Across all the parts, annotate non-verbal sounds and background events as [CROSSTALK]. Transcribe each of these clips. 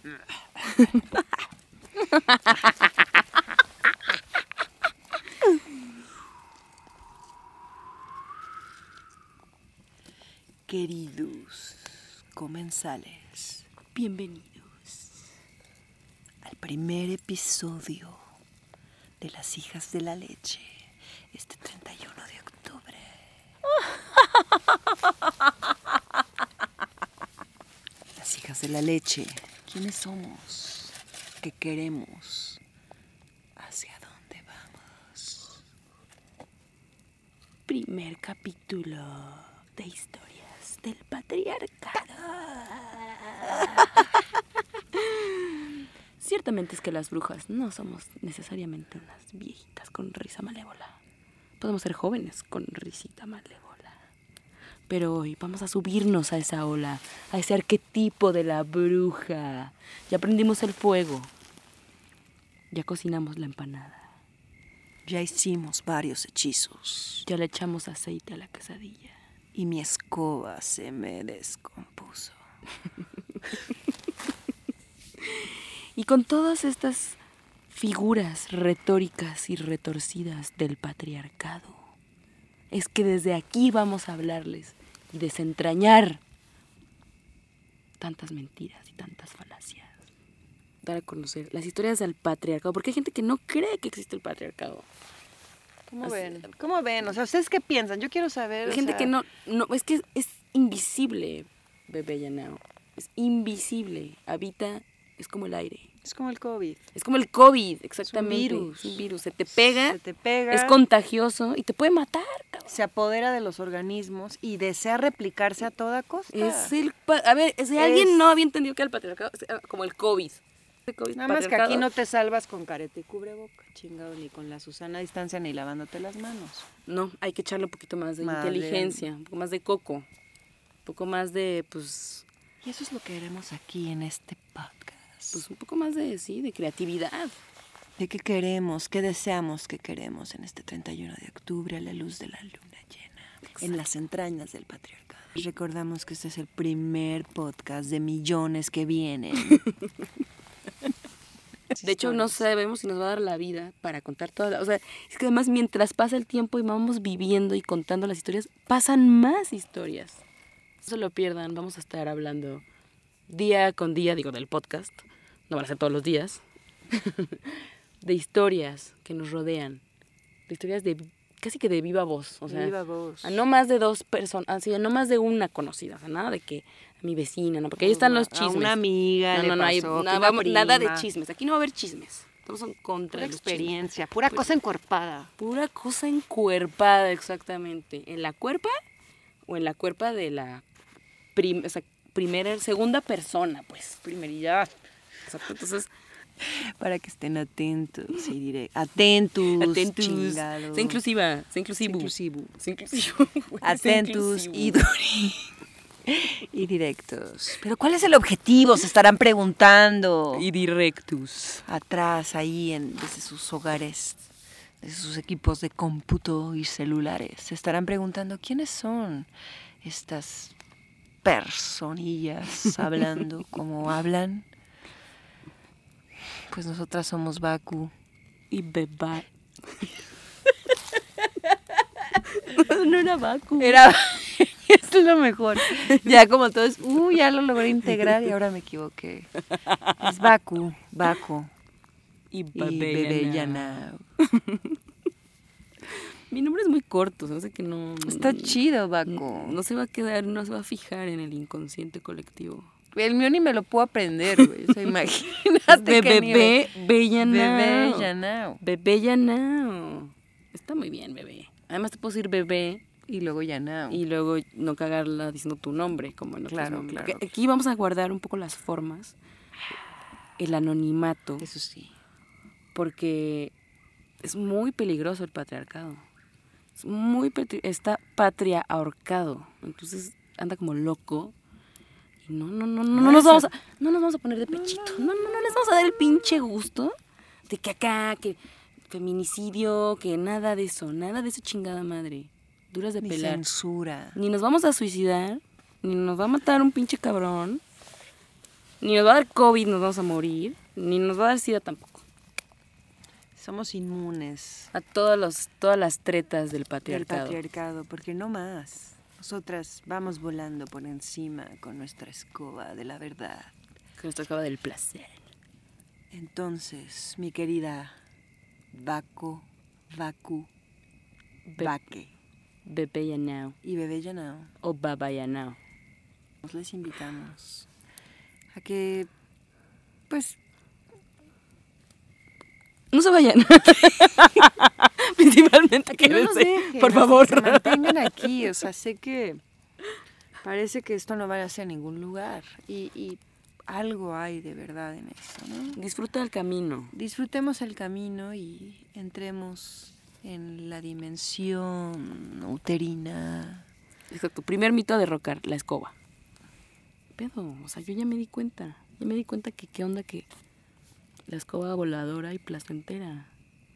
[LAUGHS] Queridos comensales, bienvenidos al primer episodio de Las Hijas de la Leche, este 31 de octubre. [LAUGHS] Las Hijas de la Leche, ¿quiénes somos? ¿Qué queremos? ¿Hacia dónde vamos? Primer capítulo de historias del patriarcado. [LAUGHS] Ciertamente es que las brujas no somos necesariamente unas viejitas con risa malévola. Podemos ser jóvenes con risita malévola. Pero hoy vamos a subirnos a esa ola, a ese arquetipo de la bruja. Ya prendimos el fuego. Ya cocinamos la empanada. Ya hicimos varios hechizos. Ya le echamos aceite a la quesadilla. Y mi escoba se me descompuso. [LAUGHS] y con todas estas figuras retóricas y retorcidas del patriarcado, es que desde aquí vamos a hablarles y desentrañar tantas mentiras y tantas falacias. Dar a conocer las historias del patriarcado, porque hay gente que no cree que existe el patriarcado. ¿Cómo Así- ven? ¿Cómo ven? O sea, ¿ustedes qué piensan? Yo quiero saber. Hay gente sea, que no, no, es que es invisible, bebé Yanao. Es invisible. Habita, es como el aire. Es como el COVID. Es como el COVID, exactamente. virus. Es un virus. Se te pega, Se te pega. es contagioso y te puede matar, cabrón. Se apodera de los organismos y desea replicarse a toda costa. Es el. A ver, si alguien no había entendido que era el patriarcado, es ah, como el COVID. El COVID Nada más que aquí no te salvas con careta y cubreboca, chingado, ni con la Susana a distancia, ni lavándote las manos. No, hay que echarle un poquito más de de- inteligencia, un poco más de coco, un poco más de, pues, Y eso es lo que haremos aquí en este podcast. Pues un poco más de, sí, de creatividad. ¿De qué queremos? ¿Qué deseamos que queremos en este 31 de octubre a la luz de la luna llena? En las entrañas del patriarcado. Recordamos que este es el primer podcast de millones que vienen. [LAUGHS] De hecho, no sabemos si nos va a dar la vida para contar todas. las- O sea, es que además mientras pasa el tiempo y vamos viviendo y contando las historias, pasan más historias. No se lo pierdan, vamos a estar hablando día con día, digo, del podcast. No van a ser todos los días. [LAUGHS] de historias que nos rodean. De historias de casi que de viva voz. O sea, Viva voz. a no más de dos personas, así, a no más de una conocida. O sea, nada de que a mi vecina, ¿no? Porque ahí están los A chismes. una amiga No, no, no, hay- que nada, una vamos- nada de chismes. Aquí no va a haber chismes. Estamos en contra Pura experiencia, pura cosa encorpada. Pura cosa encuerpada, exactamente. ¿En la cuerpa o en la cuerpa de la prim- o sea, primera, segunda persona, pues? Primeridad. Exacto. Entonces, Para que estén atentos y diré, atentos, atentos. chingado. Sé inclusiva, sé inclusivo. inclusivo. Inclusivo. [LAUGHS] inclusivo. y y directos. Pero ¿cuál es el objetivo? Se estarán preguntando. Y directus. atrás, ahí, en, desde sus hogares, desde sus equipos de cómputo y celulares, se estarán preguntando quiénes son estas personillas [LAUGHS] hablando como hablan. Pues nosotras somos Baku. Y beba. [LAUGHS] no era Baku. Era. [LAUGHS] Esto es lo mejor. Ya como todo es. Uh, ya lo logré integrar y ahora me equivoqué. Es Baku, Baku. Y Y. Mi nombre es muy corto, me hace que no. Está chido, no, Baku. no se va a quedar, no se va a fijar en el inconsciente colectivo. El mío ni me lo puedo aprender, güey. O sea, [LAUGHS] imagínate nivel. bebé, Bellanao. Bebé Yanao. Bebé Yanao. Está muy bien, bebé. Además te puedo decir bebé Y luego Yanao. y luego no cagarla diciendo tu nombre, como en otros Claro, claro. Aquí vamos a guardar un poco las formas, el anonimato, Eso sí. porque es muy peligroso el patriarcado. Es muy patri- está patria ahorcado. Entonces anda como loco. No, no, no, no, no nos vamos a, no nos vamos a poner de pechito. No, no, no, les vamos a dar el pinche gusto de que acá, que feminicidio, que nada de eso, nada de eso chingada madre. Duras de pelar. censura. Ni nos vamos a suicidar, ni nos va a matar un pinche cabrón. Ni nos va a dar COVID, nos vamos a morir, ni nos va a dar SIDA tampoco. Somos inmunes A todos los, todas las tretas del del patriarcado. patriarcado, porque no más. Nosotras vamos volando por encima con nuestra escoba de la verdad. Que nos tocaba del placer. Entonces, mi querida Baco, Baku, Be- Baque Bebe Yanao. y Bebé Yanao, O Baba Yanao. les invitamos a que, pues, No se vayan. [LAUGHS] Principalmente que no dejen, por favor. que se mantengan aquí. O sea, sé que parece que esto no va hacia ningún lugar y, y algo hay de verdad en esto, ¿no? Disfruta el camino. Disfrutemos el camino y entremos en la dimensión uterina. Exacto. Primer mito a derrocar, la escoba. Pedo, o sea, yo ya me di cuenta. Ya me di cuenta que qué onda que la escoba voladora y placentera.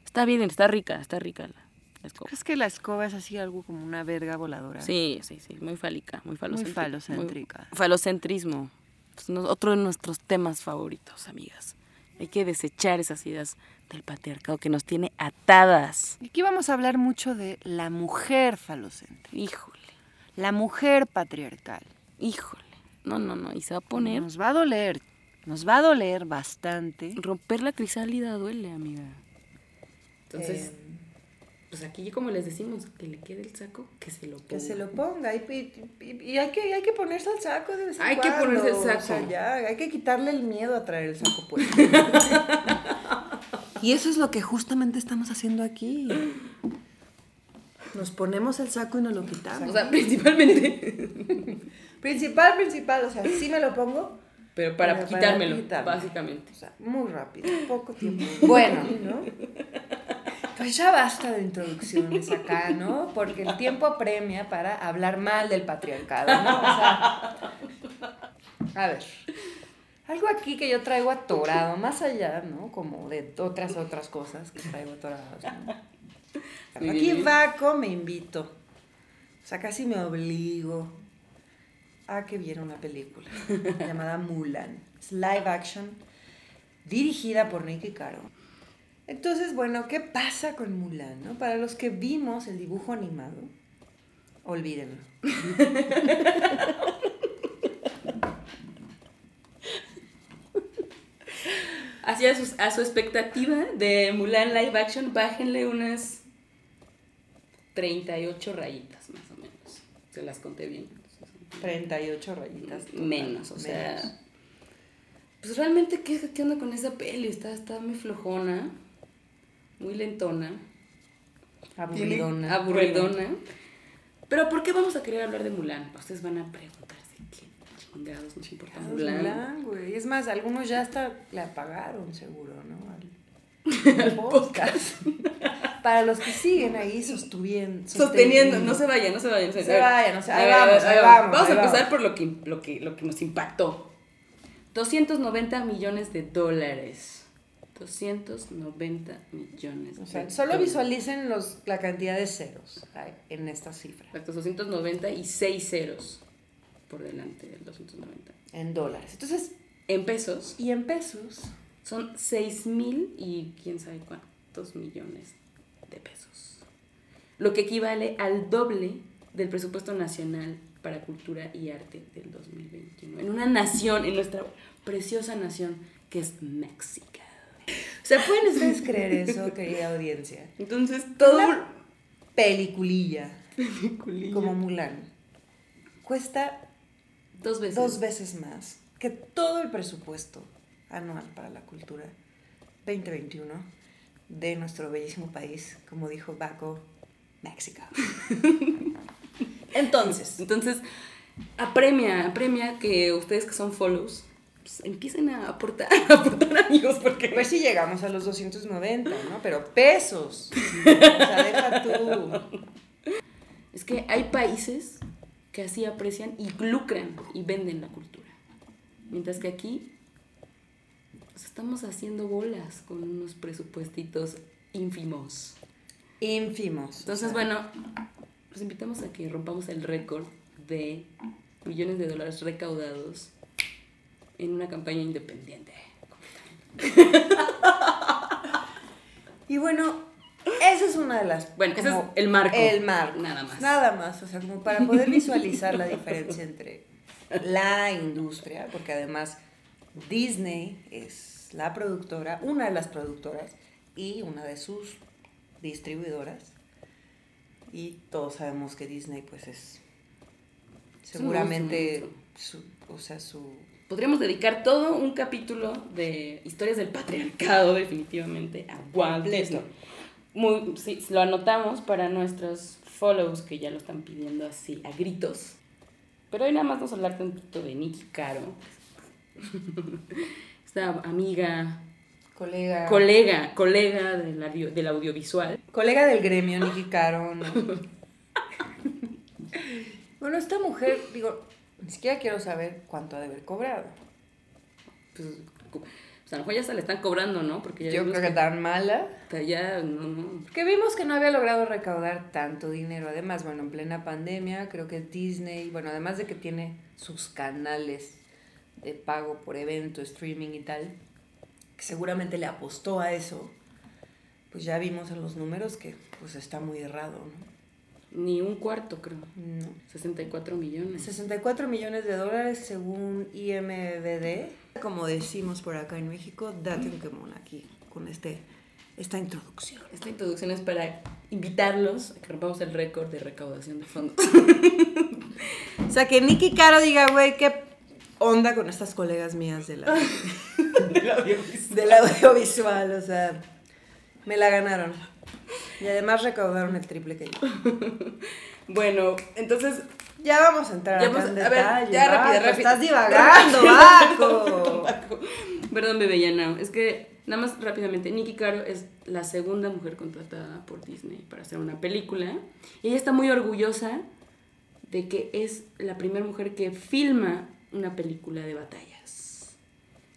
Está bien, está rica, está rica la, la escoba. ¿Crees que la escoba es así algo como una verga voladora? Sí, sí, sí, muy fálica, muy falocéntrica. falocéntrica. muy- falocentrismo. Pues, no- otro de nuestros temas favoritos, amigas. Hay que desechar esas ideas del patriarcado que nos tiene atadas. Y Aquí vamos a hablar mucho de la mujer falocéntrica, Híjole, la mujer patriarcal. híjole. No, no, no. Y se va a poner... Nos va a doler, nos va a doler bastante. Romper la crisálida duele, amiga. Entonces, Eh, pues aquí como les decimos, que le quede el saco, que se lo ponga. Que se lo ponga. Y, y- y- hay, que, hay que ponerse el saco de vez en Hay que ponerse el O sea, saco. ya, hay que quitarle el miedo a traer el saco puesto. [LAUGHS] y eso es lo que justamente estamos haciendo aquí. Nos ponemos el saco y nos lo quitamos. O sea, principalmente. [LAUGHS] principal, principal. O sea, sí me lo pongo. Pero para Pero para quitármelo, quitarme. básicamente. O sea, muy rápido, poco tiempo. [LAUGHS] Bueno, ¿no? Pues ya basta de introducciones acá, ¿no? Porque el tiempo apremia para hablar mal del patriarcado, ¿no? O sea, a ver, algo aquí que yo traigo atorado, más allá, ¿no? Como de otras, otras cosas que traigo atoradas, ¿no? Aquí. Vaco me invito, o sea, casi me obligo a que viera una película [LAUGHS] llamada Mulan. Es live action, dirigida por Nicky Caro. Entonces, bueno, ¿qué pasa con Mulan? no? Para los que vimos el dibujo animado, olvídenlo. [LAUGHS] Así a, sus- a su expectativa de Mulan Live Action, bájenle unas 38 rayitas, más o menos. Se las conté bien. 38 rayitas. total, Menos, o sea. Pues realmente, ¿qué, qué onda con esa peli? Está, está muy flojona, muy lentona. Aburridona. Aburridona. Pero ¿por qué vamos a querer hablar de Mulan? Ustedes van a preguntarse qué chingados nos importa Mulan. Mulan, güey. Es más, algunos ya hasta le apagaron, seguro, ¿no? Al, [LAUGHS] al podcast. Para los que siguen ahí sostuvien- Sosteniendo, no se vayan, no se vayan. Se vayan, no se- ahí vamos, ahí vamos, Vamos a empezar vamos. por lo que, lo, que, lo que nos impactó. 290 millones de dólares. 290 millones O sea, solo dólares. visualicen los, la cantidad de ceros en esta cifra. Exacto, 290 y 6 ceros por delante del 290. En dólares. Entonces, En pesos y en pesos, son 6 mil y quién sabe cuántos millones de pesos. Lo que equivale al doble del presupuesto nacional para cultura y arte del 2021. En una nación, en nuestra preciosa nación que es México. o sea, ¿pueden ustedes creer eso, [LAUGHS] querida audiencia? Entonces, todo... Una peliculilla como Mulan cuesta Dos veces. dos veces más que todo el presupuesto anual para la cultura 2021 de nuestro bellísimo país, como dijo Baco, México. Entonces, Entonces, apremia, apremia que ustedes que son follows, pues, empiecen a aportar, [LAUGHS] a aportar amigos, porque... pues sí llegamos a los 290, ¿no? Pero pesos. O sea, deja tú. Es que hay países que así aprecian y lucran y venden la cultura. Mientras que aquí estamos haciendo bolas con unos presupuestitos ínfimos. Ínfimos. Entonces, bueno, los invitamos a que rompamos el récord de millones de dólares recaudados en una campaña independiente. [LAUGHS] Y bueno, esa es una de las... Bueno, ese es el marco. El marco. Nada más. Nada más, o sea, como para poder visualizar la diferencia entre la industria, porque además Disney es la productora, una de las productoras y una de sus distribuidoras. Y todos sabemos que Disney pues es seguramente su, o sea, su Podríamos dedicar todo un capítulo de historias del patriarcado, definitivamente, a Walt. Disney. Muy, sí, lo anotamos para nuestros follows que ya lo están pidiendo así, a gritos. Pero hoy nada más vamos a hablar tantito de Nicky Caro. [LAUGHS] Esta amiga, colega colega, colega del, audio- del audiovisual. colega del gremio, Nicky Caro, ¿no? [LAUGHS] bueno, esta mujer, digo, ni siquiera quiero saber cuánto ha de haber cobrado. Pues, pues a lo mejor ya se le están cobrando, ¿no? Porque ya Yo creo que tan mala. que ya, no, no. Porque vimos que no había logrado recaudar tanto dinero. Además, bueno, en plena pandemia, creo que Disney, bueno, además de que tiene sus canales de pago por evento, streaming y tal, que seguramente le apostó a eso, pues ya vimos en los números que pues está muy errado, ¿no? Ni un cuarto, creo. No. 64 millones. 64 millones de dólares según IMBD. Como decimos por acá en México, date un quemón aquí con este, esta introducción. Esta introducción es para invitarlos a que rompamos el récord de recaudación de fondos. [LAUGHS] O sea, que Nicky Caro diga, güey, qué onda con estas colegas mías de la, [LAUGHS] Del audiovisual. del audiovisual. O sea, me la ganaron. Y además recaudaron el triple que yo. [LAUGHS] Bueno, entonces, Ya vamos a entrar Ya acá vamos- en a ver, detalle, ya rápido, Baco, rápido. Estás divagando, Baco. perdón, bebé Yanao, es que nada más rápidamente, Nikki Caro es la segunda mujer contratada por Disney para hacer una película. Y ella está muy orgullosa de que es la primera mujer que filma una película de batallas.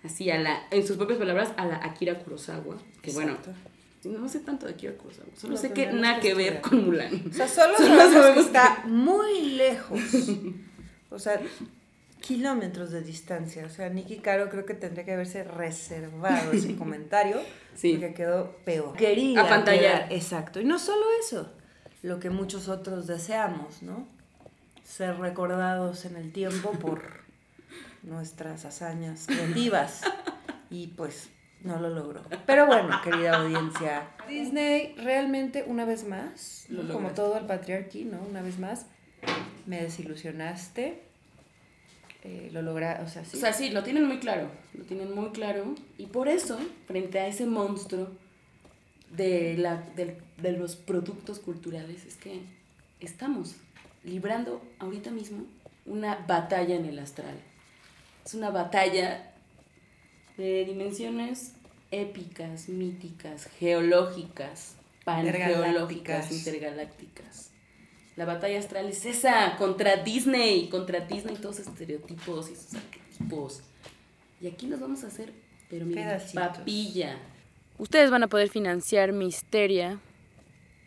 Así, a la, en sus propias palabras, a la Akira Kurosawa. Que bueno, no sé tanto de Akira Kurosawa, solo Lo sé que nada que que ver con Mulan. O sea, solo [LAUGHS] Solo sabemos, sabemos que está muy lejos. [LAUGHS] O sea, kilómetros de distancia. O sea, Nicky Caro creo que tendría que haberse reservado ese [LAUGHS] comentario. Sí. Porque quedó peor. Quería. Apantallar. quedar- Exacto. Y no solo eso, lo que muchos otros deseamos, ¿no? Ser recordados en el tiempo por nuestras hazañas creativas. [LAUGHS] Y pues no lo logró. Pero bueno, querida audiencia. Disney realmente una vez más, Lo como lograste. todo el patriarchy, ¿no? Una vez más, me desilusionaste. Eh, lo logra, o sea, sí. O sea, sí, lo tienen muy claro, lo tienen muy claro. Y por eso, frente a ese monstruo de, la, del- de los productos culturales, es que estamos librando ahorita mismo una batalla en el astral. Es una batalla de dimensiones épicas, míticas, geológicas, pangeológicas, Intergalácticas. intergalácticas. La batalla astral es esa, contra Disney, contra Disney, todos esos estereotipos y esos arquetipos. Y aquí nos vamos a hacer, pero Pedacitos. papilla. Ustedes van a poder financiar Misteria,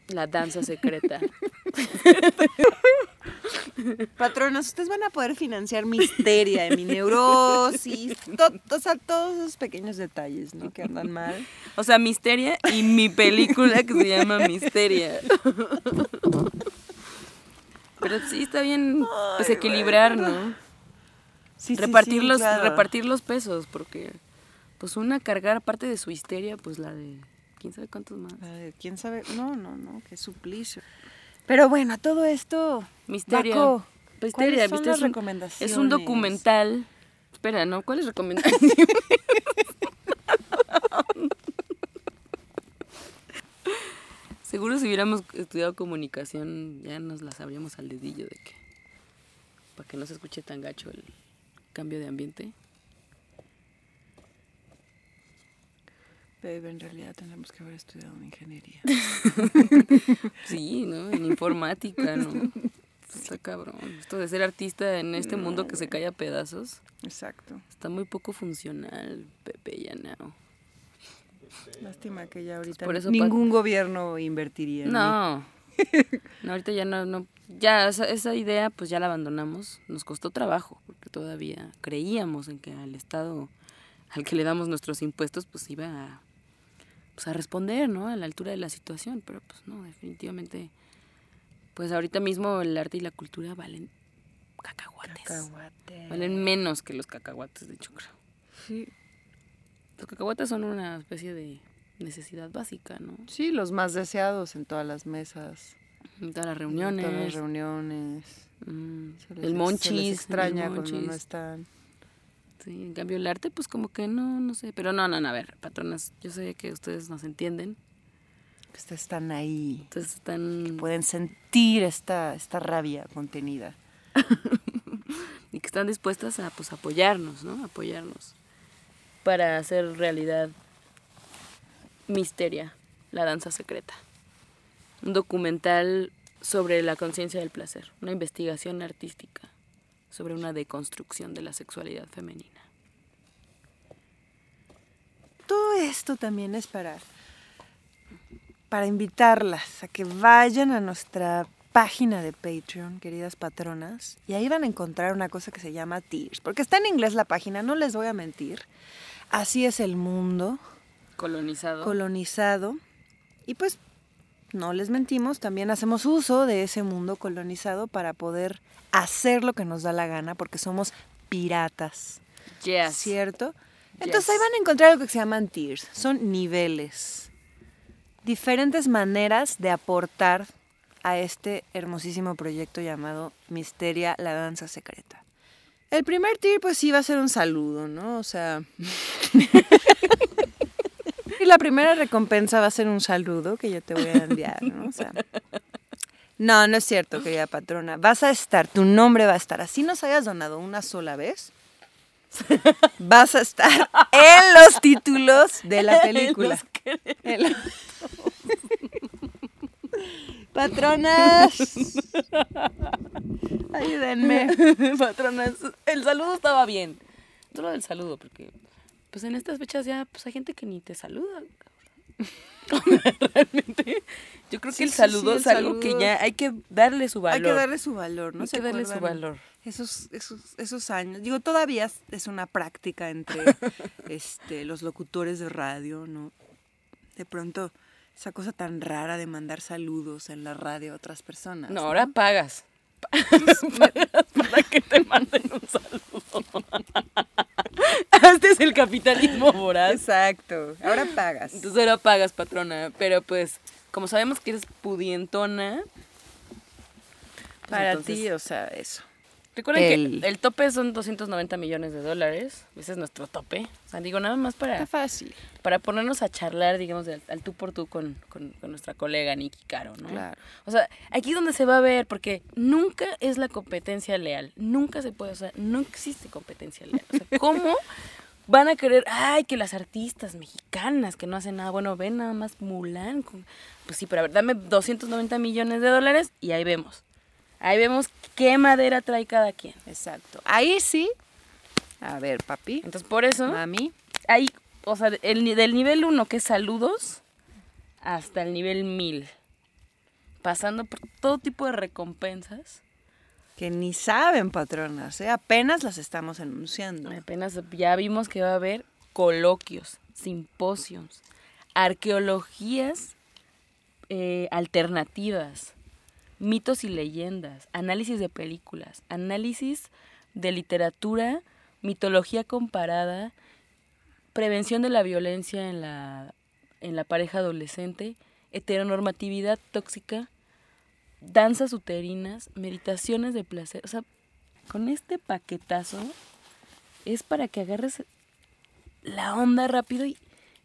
la danza secreta. [LAUGHS] [LAUGHS] Patronas, ustedes van a poder financiar mi histeria, mi neurosis, to- o sea, todos esos pequeños detalles, ¿no? Que andan mal. O sea, Misteria y mi película que se llama Misteria. Pero sí está bien pues, equilibrar. ¿no? Sí, repartir, sí, los, claro. repartir los pesos, porque pues una cargar aparte de su histeria, pues la de quién sabe cuántos más. Ay, ¿Quién sabe? No, no, no, qué suplicio. Pero bueno, todo esto, Misteria. Baco, Misteria, ¿cuáles son ¿viste? las es, un, recomendaciones? es un documental. Espera, ¿no? ¿Cuál es recomendación? [LAUGHS] Seguro si hubiéramos estudiado comunicación ya nos las sabríamos al dedillo de que para que no se escuche tan gacho el cambio de ambiente. Babe, en realidad tendremos que haber estudiado en ingeniería. [LAUGHS] Sí, ¿no? En informática, ¿no? [LAUGHS] Está cabrón. Esto de ser artista en este mundo que se cae a pedazos Exacto. está muy poco funcional, Pepe Yanao. Lástima que ya ahorita por eso ningún gobierno invertiría en mí. No. [LAUGHS] No, ahorita ya no, no ya esa, esa idea pues ya la abandonamos. Nos costó trabajo, porque todavía creíamos en que al Estado al que le damos nuestros impuestos pues iba a, pues, a responder, ¿no? A la altura de la situación, pero pues no, definitivamente pues ahorita mismo el arte y la cultura valen cacahuates. Cacahuate. Valen menos que los cacahuates, de hecho, creo. Sí. Los cacahuates son una especie de necesidad básica, ¿no? Sí, los más deseados en todas las mesas. En todas las En reuniones. todas las reuniones. mm, Se les- el se monchis. les el extraña cuando no monchis. están. Sí, en cambio el arte, pues como que no, no sé. Pero no, no, no, a ver, patronas, yo sé que ustedes nos entienden. Ustedes están ahí. Ustedes están... Pueden sentir esta, esta rabia contenida. [LAUGHS] y que están dispuestas a pues apoyarnos, ¿no? Apoyarnos para hacer realidad Misteria, la danza secreta. Un documental sobre la conciencia del placer, una investigación artística sobre una deconstrucción de la sexualidad femenina. Todo esto también es para, para invitarlas a que vayan a nuestra página de Patreon, queridas patronas, y ahí van a encontrar una cosa que se llama Tears, porque está en inglés la página, no les voy a mentir. Así es el mundo Colonizado. colonizado y pues no les mentimos, también hacemos uso de ese mundo colonizado para poder hacer lo que nos da la gana porque somos piratas. yes. ¿Cierto? Entonces Yes. ahí van a encontrar algo que se llaman tiers. Son niveles. Diferentes maneras de aportar a este hermosísimo proyecto llamado Misteria, la danza secreta. El primer tier pues sí va a ser un saludo, ¿no? O sea... [LAUGHS] y la primera recompensa va a ser un saludo que yo te voy a enviar, ¿no? O sea... No, no es cierto, querida patrona. Vas a estar, tu nombre va a estar. Así nos hayas donado una sola vez. Vas a estar en los títulos de la película. [LAUGHS] En los- Patronas, ayúdenme. [LAUGHS] Patronas, el saludo estaba bien. Solo del saludo, porque pues en estas fechas ya pues hay gente que ni te saluda. [LAUGHS] Realmente, yo creo que el saludo sí, es el algo que ya hay que darle su valor. Hay que darle su valor, ¿no? Hay ¿Se que darle su valor. Esos, esos, esos años. Digo, todavía es una práctica entre [LAUGHS] este, los locutores de radio, ¿no? De pronto, esa cosa tan rara de mandar saludos en la radio a otras personas. No, ahora pagas. [LAUGHS] Pagas para que te manden un saludo. Este es el capitalismo voraz. Exacto. Ahora pagas. Entonces ahora pagas, patrona. Pero pues, como sabemos que eres pudientona. pues, Para entonces- ti, o sea, eso. Recuerden El- que el tope son 290 millones de dólares. Ese es nuestro tope. O sea, digo, nada más para, Está fácil. para ponernos a charlar, digamos, al, al tú por tú con, con- con nuestra colega Nikki Caro, ¿no? Claro. O sea, aquí es donde se va a ver, porque nunca es la competencia leal. Nunca se puede, o sea, no existe competencia leal. O sea, [LAUGHS] ¿cómo van a querer, ay, que las artistas mexicanas que no hacen nada, bueno, ven nada más Mulan? Pues sí, pero a ver, dame 290 millones de dólares y ahí vemos. Ahí vemos qué madera trae cada quien. Exacto. Ahí sí. A ver, papi. Entonces, por eso, Mami. ahí, o sea, el, del nivel 1, que es saludos, hasta el nivel 1000. Pasando por todo tipo de recompensas. Que ni saben, patronas. ¿eh? Apenas las estamos anunciando. Apenas ya vimos que va a haber coloquios, simposios, arqueologías eh, alternativas, mitos y leyendas, análisis de películas, análisis de literatura, mitología comparada, prevención de la violencia en la, en la pareja adolescente, heteronormatividad tóxica, danzas uterinas, meditaciones de placer. O sea, con este paquetazo es para que agarres la onda rápido y,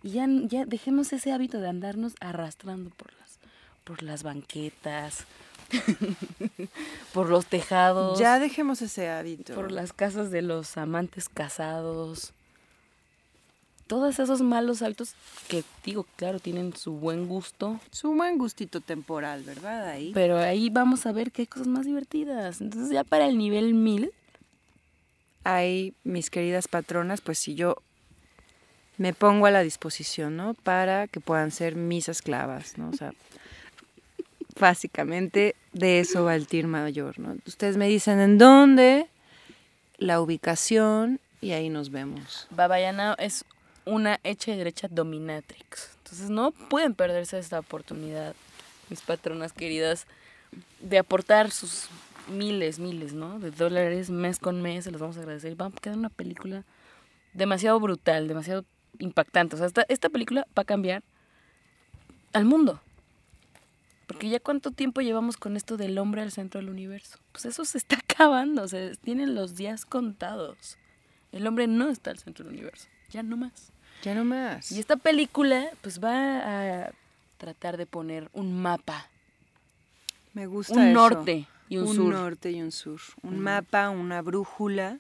y ya, ya dejemos ese hábito de andarnos arrastrando por las, por las banquetas, [LAUGHS] por los tejados, Ya dejemos ese hábito. por las casas de los amantes casados. Todos esos malos hábitos que, digo, claro, tienen su buen gusto, Su buen gustito temporal, ¿verdad? Ahí. pero ahí vamos a ver que hay cosas más divertidas. Entonces ya para el nivel 1000, Ahí, mis queridas patronas, pues si yo me pongo a la disposición, ¿no? Para que puedan ser mis esclavas, ¿no? O sea, básicamente de eso va el tir mayor, ¿no? Ustedes me dicen en dónde, la ubicación y ahí nos vemos. Babayana es una hecha y derecha dominatrix. Entonces no pueden perderse esta oportunidad, mis patronas queridas, de aportar sus miles, miles, ¿no? De dólares mes con mes, se los vamos a agradecer. Va a quedar una película demasiado brutal, demasiado impactante. O sea, esta, esta película va a cambiar al mundo. Porque ya cuánto tiempo llevamos con esto del hombre al centro del universo. Pues eso se está [LAUGHS] acabando, se tienen los días contados. El hombre no está al centro del universo, ya no más. Ya no más. Y esta película pues va a tratar de poner un mapa, Me gusta un eso. norte y un, un sur. norte y un sur. Un mapa, una brújula.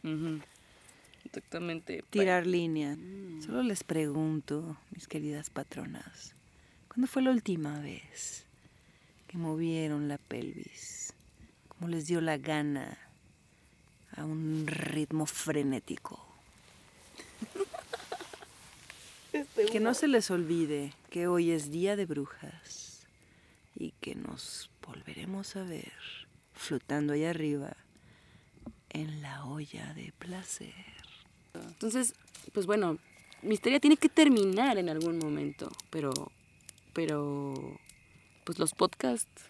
Exactamente. tirar línea. Solo les pregunto, mis queridas patronas, ¿cuándo fue la última vez movieron la pelvis? ¿Cómo les dio la gana a un ritmo frenético? Que no se les olvide que hoy es día de brujas y que nos volveremos a ver flotando allá arriba en la olla de placer. Entonces, pues bueno, mi historia tiene que terminar en algún momento, pero, pero, pues los podcasts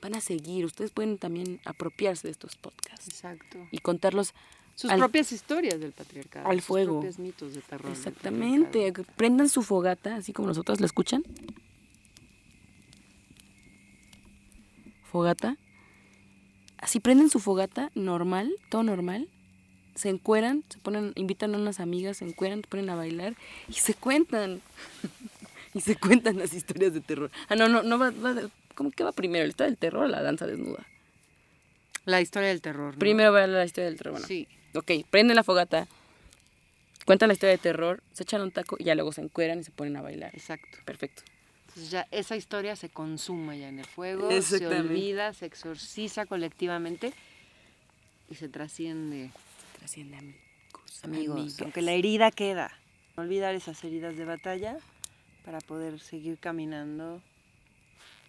van a seguir. Ustedes pueden también apropiarse de estos podcasts Exacto. y contarlos Sus Al- propias historias del patriarcado. al sus fuego. propios mitos de terror. Exactamente, prendan su fogata, así como nosotros la escuchan. Fogata. Así prenden su fogata normal, todo normal. Se encueran, se ponen, invitan a unas amigas, se encueran, se ponen a bailar y se cuentan. Y se cuentan las historias de terror. Ah, no, no, no va, va- ¿cómo que va primero? ¿La historia del terror o la danza desnuda? La historia del terror. ¿no? Primero va la historia del terror. Bueno, Sí. Ok, prenden la fogata, cuentan la historia de terror, se echan un taco y ya luego se encueran y se ponen a bailar. Exacto. Perfecto. Entonces ya esa historia se consuma ya en el fuego, se olvida, se exorciza colectivamente y se trasciende. Trasciende amigos. Amigos, amigas. aunque la herida queda. No olvidar esas heridas de batalla para poder seguir caminando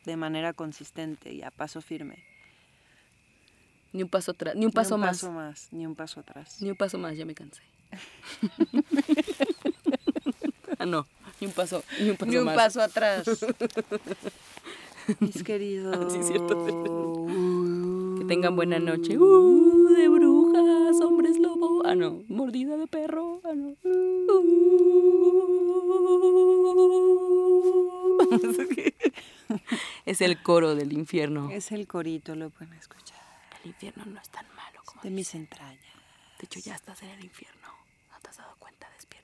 de manera consistente y a paso firme. Ni un paso atrás, ni un paso ni un más. paso más, ni un paso atrás. Ni un paso más, ya me cansé. [LAUGHS] ah, no, ni un paso, ni un paso Ni un más. paso atrás. [LAUGHS] Mis queridos. Sí, cierto. Que tengan buena noche. Uh, de brujas, hombres lobo. Ah, no, mordida de perro. Ah, no. Uh. [LAUGHS] es el coro del infierno. Es el corito, lo pueden escuchar. El infierno no es tan malo como. De mis entrañas. De hecho, ya estás en el infierno. ¿No te has dado cuenta? Despierta.